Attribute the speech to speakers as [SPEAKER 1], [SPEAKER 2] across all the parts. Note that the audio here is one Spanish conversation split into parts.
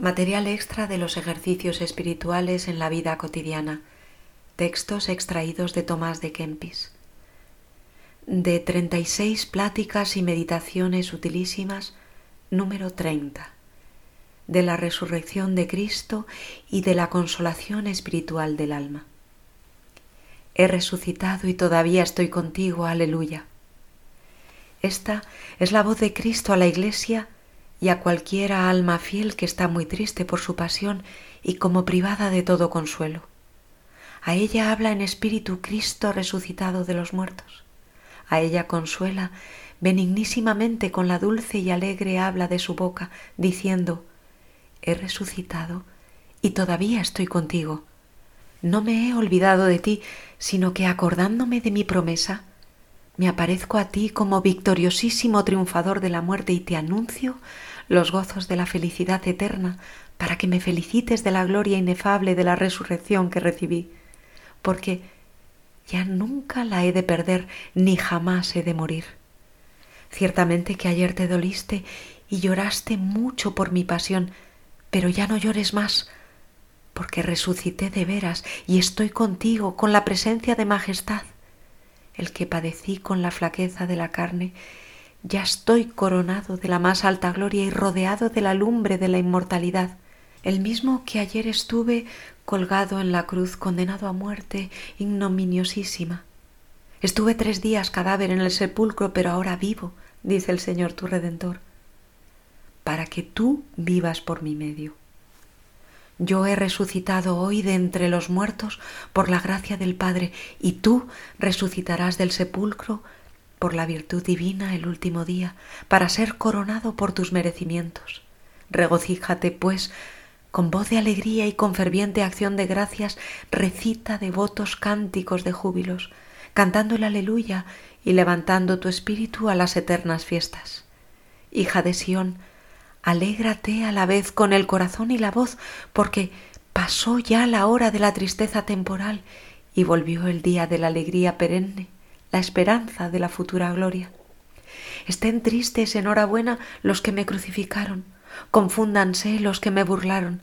[SPEAKER 1] Material extra de los ejercicios espirituales en la vida cotidiana. Textos extraídos de Tomás de Kempis. De 36 pláticas y meditaciones utilísimas, número 30. De la resurrección de Cristo y de la consolación espiritual del alma. He resucitado y todavía estoy contigo, aleluya. Esta es la voz de Cristo a la Iglesia y a cualquiera alma fiel que está muy triste por su pasión y como privada de todo consuelo. A ella habla en espíritu Cristo resucitado de los muertos. A ella consuela benignísimamente con la dulce y alegre habla de su boca, diciendo, He resucitado y todavía estoy contigo. No me he olvidado de ti, sino que acordándome de mi promesa, me aparezco a ti como victoriosísimo triunfador de la muerte y te anuncio los gozos de la felicidad eterna para que me felicites de la gloria inefable de la resurrección que recibí, porque ya nunca la he de perder ni jamás he de morir. Ciertamente que ayer te doliste y lloraste mucho por mi pasión, pero ya no llores más, porque resucité de veras y estoy contigo con la presencia de majestad el que padecí con la flaqueza de la carne, ya estoy coronado de la más alta gloria y rodeado de la lumbre de la inmortalidad, el mismo que ayer estuve colgado en la cruz, condenado a muerte ignominiosísima. Estuve tres días cadáver en el sepulcro, pero ahora vivo, dice el Señor tu Redentor, para que tú vivas por mi medio. Yo he resucitado hoy de entre los muertos por la gracia del Padre, y tú resucitarás del sepulcro por la virtud divina el último día, para ser coronado por tus merecimientos. Regocíjate, pues, con voz de alegría y con ferviente acción de gracias, recita devotos cánticos de júbilos, cantando el aleluya y levantando tu espíritu a las eternas fiestas. Hija de Sión, Alégrate a la vez con el corazón y la voz, porque pasó ya la hora de la tristeza temporal y volvió el día de la alegría perenne, la esperanza de la futura gloria. Estén tristes enhorabuena los que me crucificaron, confúndanse los que me burlaron,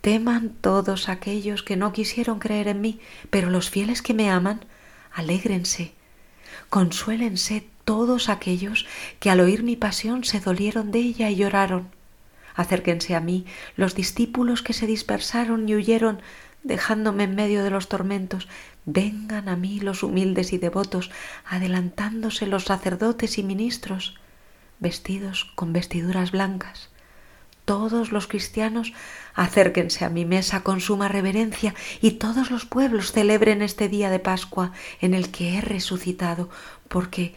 [SPEAKER 1] teman todos aquellos que no quisieron creer en mí, pero los fieles que me aman, alégrense, consuélense todos aquellos que al oír mi pasión se dolieron de ella y lloraron. Acérquense a mí los discípulos que se dispersaron y huyeron dejándome en medio de los tormentos. Vengan a mí los humildes y devotos, adelantándose los sacerdotes y ministros, vestidos con vestiduras blancas. Todos los cristianos acérquense a mi mesa con suma reverencia y todos los pueblos celebren este día de Pascua en el que he resucitado, porque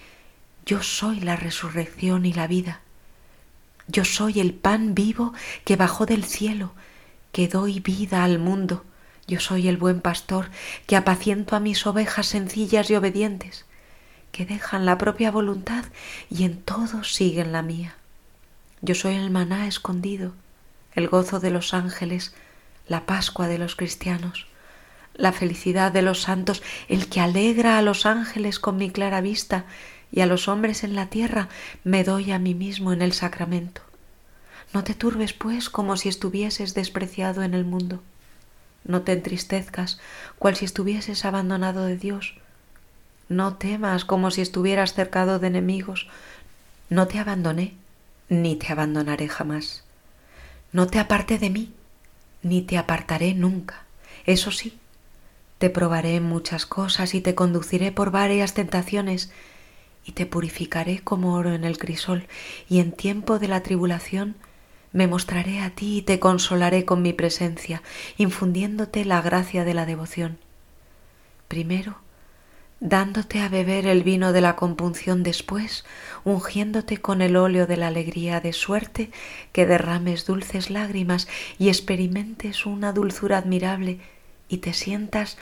[SPEAKER 1] yo soy la resurrección y la vida. Yo soy el pan vivo que bajó del cielo, que doy vida al mundo. Yo soy el buen pastor que apaciento a mis ovejas sencillas y obedientes, que dejan la propia voluntad y en todo siguen la mía. Yo soy el maná escondido, el gozo de los ángeles, la Pascua de los cristianos, la felicidad de los santos, el que alegra a los ángeles con mi clara vista y a los hombres en la tierra me doy a mí mismo en el sacramento. No te turbes, pues, como si estuvieses despreciado en el mundo. No te entristezcas, cual si estuvieses abandonado de Dios. No temas como si estuvieras cercado de enemigos. No te abandoné, ni te abandonaré jamás. No te aparte de mí, ni te apartaré nunca. Eso sí, te probaré en muchas cosas y te conduciré por varias tentaciones y te purificaré como oro en el crisol, y en tiempo de la tribulación me mostraré a ti y te consolaré con mi presencia, infundiéndote la gracia de la devoción. Primero, dándote a beber el vino de la compunción después, ungiéndote con el óleo de la alegría de suerte que derrames dulces lágrimas y experimentes una dulzura admirable y te sientas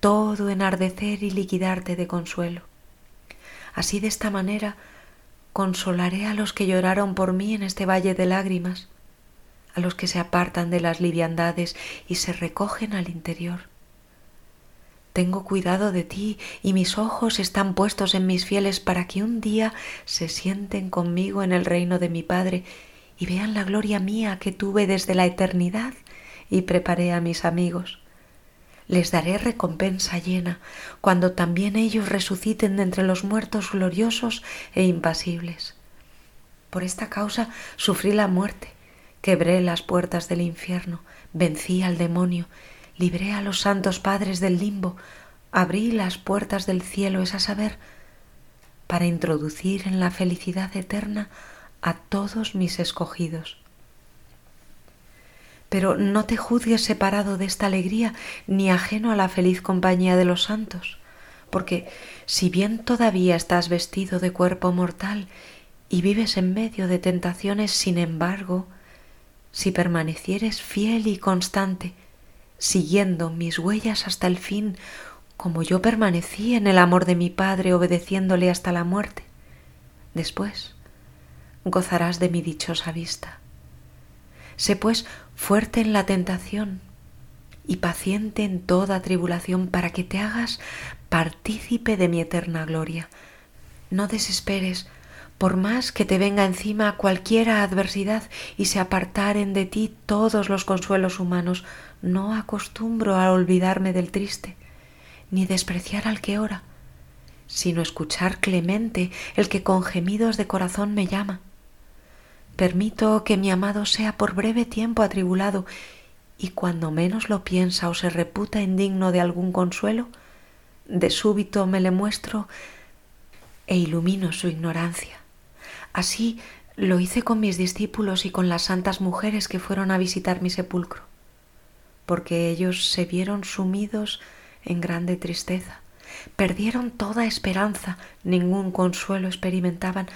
[SPEAKER 1] todo enardecer y liquidarte de consuelo. Así de esta manera consolaré a los que lloraron por mí en este valle de lágrimas, a los que se apartan de las liviandades y se recogen al interior. Tengo cuidado de ti y mis ojos están puestos en mis fieles para que un día se sienten conmigo en el reino de mi Padre y vean la gloria mía que tuve desde la eternidad y preparé a mis amigos. Les daré recompensa llena cuando también ellos resuciten de entre los muertos gloriosos e impasibles. Por esta causa sufrí la muerte, quebré las puertas del infierno, vencí al demonio, libré a los santos padres del limbo, abrí las puertas del cielo, es a saber, para introducir en la felicidad eterna a todos mis escogidos. Pero no te juzgues separado de esta alegría ni ajeno a la feliz compañía de los santos, porque si bien todavía estás vestido de cuerpo mortal y vives en medio de tentaciones, sin embargo, si permanecieres fiel y constante, siguiendo mis huellas hasta el fin, como yo permanecí en el amor de mi Padre obedeciéndole hasta la muerte. Después gozarás de mi dichosa vista. Sé pues fuerte en la tentación y paciente en toda tribulación para que te hagas partícipe de mi eterna gloria. No desesperes, por más que te venga encima cualquiera adversidad y se apartaren de ti todos los consuelos humanos, no acostumbro a olvidarme del triste ni despreciar al que ora, sino escuchar clemente el que con gemidos de corazón me llama. Permito que mi amado sea por breve tiempo atribulado, y cuando menos lo piensa o se reputa indigno de algún consuelo, de súbito me le muestro e ilumino su ignorancia. Así lo hice con mis discípulos y con las santas mujeres que fueron a visitar mi sepulcro, porque ellos se vieron sumidos en grande tristeza. Perdieron toda esperanza, ningún consuelo experimentaban,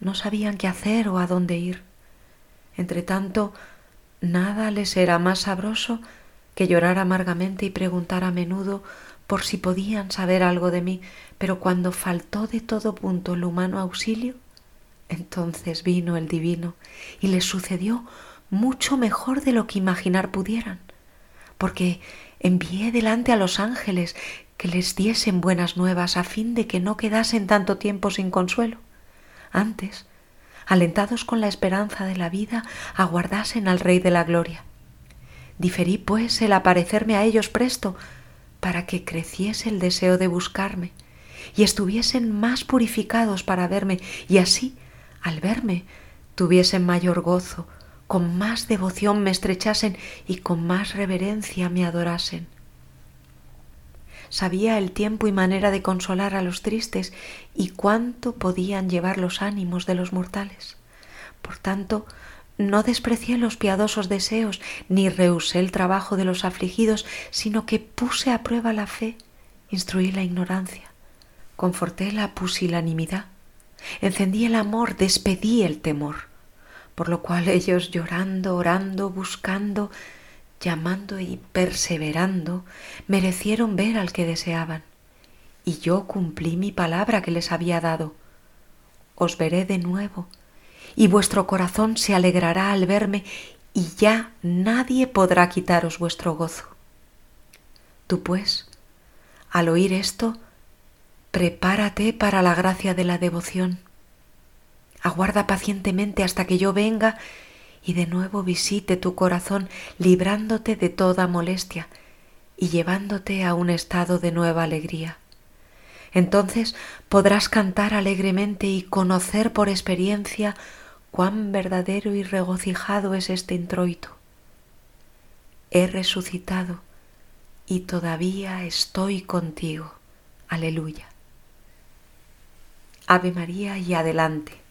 [SPEAKER 1] no sabían qué hacer o a dónde ir. Entretanto, nada les era más sabroso que llorar amargamente y preguntar a menudo por si podían saber algo de mí, pero cuando faltó de todo punto el humano auxilio, entonces vino el divino y les sucedió mucho mejor de lo que imaginar pudieran, porque envié delante a los ángeles que les diesen buenas nuevas a fin de que no quedasen tanto tiempo sin consuelo. Antes, alentados con la esperanza de la vida, aguardasen al Rey de la Gloria. Diferí, pues, el aparecerme a ellos presto, para que creciese el deseo de buscarme, y estuviesen más purificados para verme, y así, al verme, tuviesen mayor gozo, con más devoción me estrechasen y con más reverencia me adorasen. Sabía el tiempo y manera de consolar a los tristes y cuánto podían llevar los ánimos de los mortales. Por tanto, no desprecié los piadosos deseos, ni rehusé el trabajo de los afligidos, sino que puse a prueba la fe, instruí la ignorancia, conforté la pusilanimidad, encendí el amor, despedí el temor por lo cual ellos llorando, orando, buscando, llamando y perseverando, merecieron ver al que deseaban. Y yo cumplí mi palabra que les había dado. Os veré de nuevo, y vuestro corazón se alegrará al verme, y ya nadie podrá quitaros vuestro gozo. Tú pues, al oír esto, prepárate para la gracia de la devoción aguarda pacientemente hasta que yo venga y de nuevo visite tu corazón librándote de toda molestia y llevándote a un estado de nueva alegría. Entonces podrás cantar alegremente y conocer por experiencia cuán verdadero y regocijado es este introito. He resucitado y todavía estoy contigo. Aleluya. Ave María y adelante.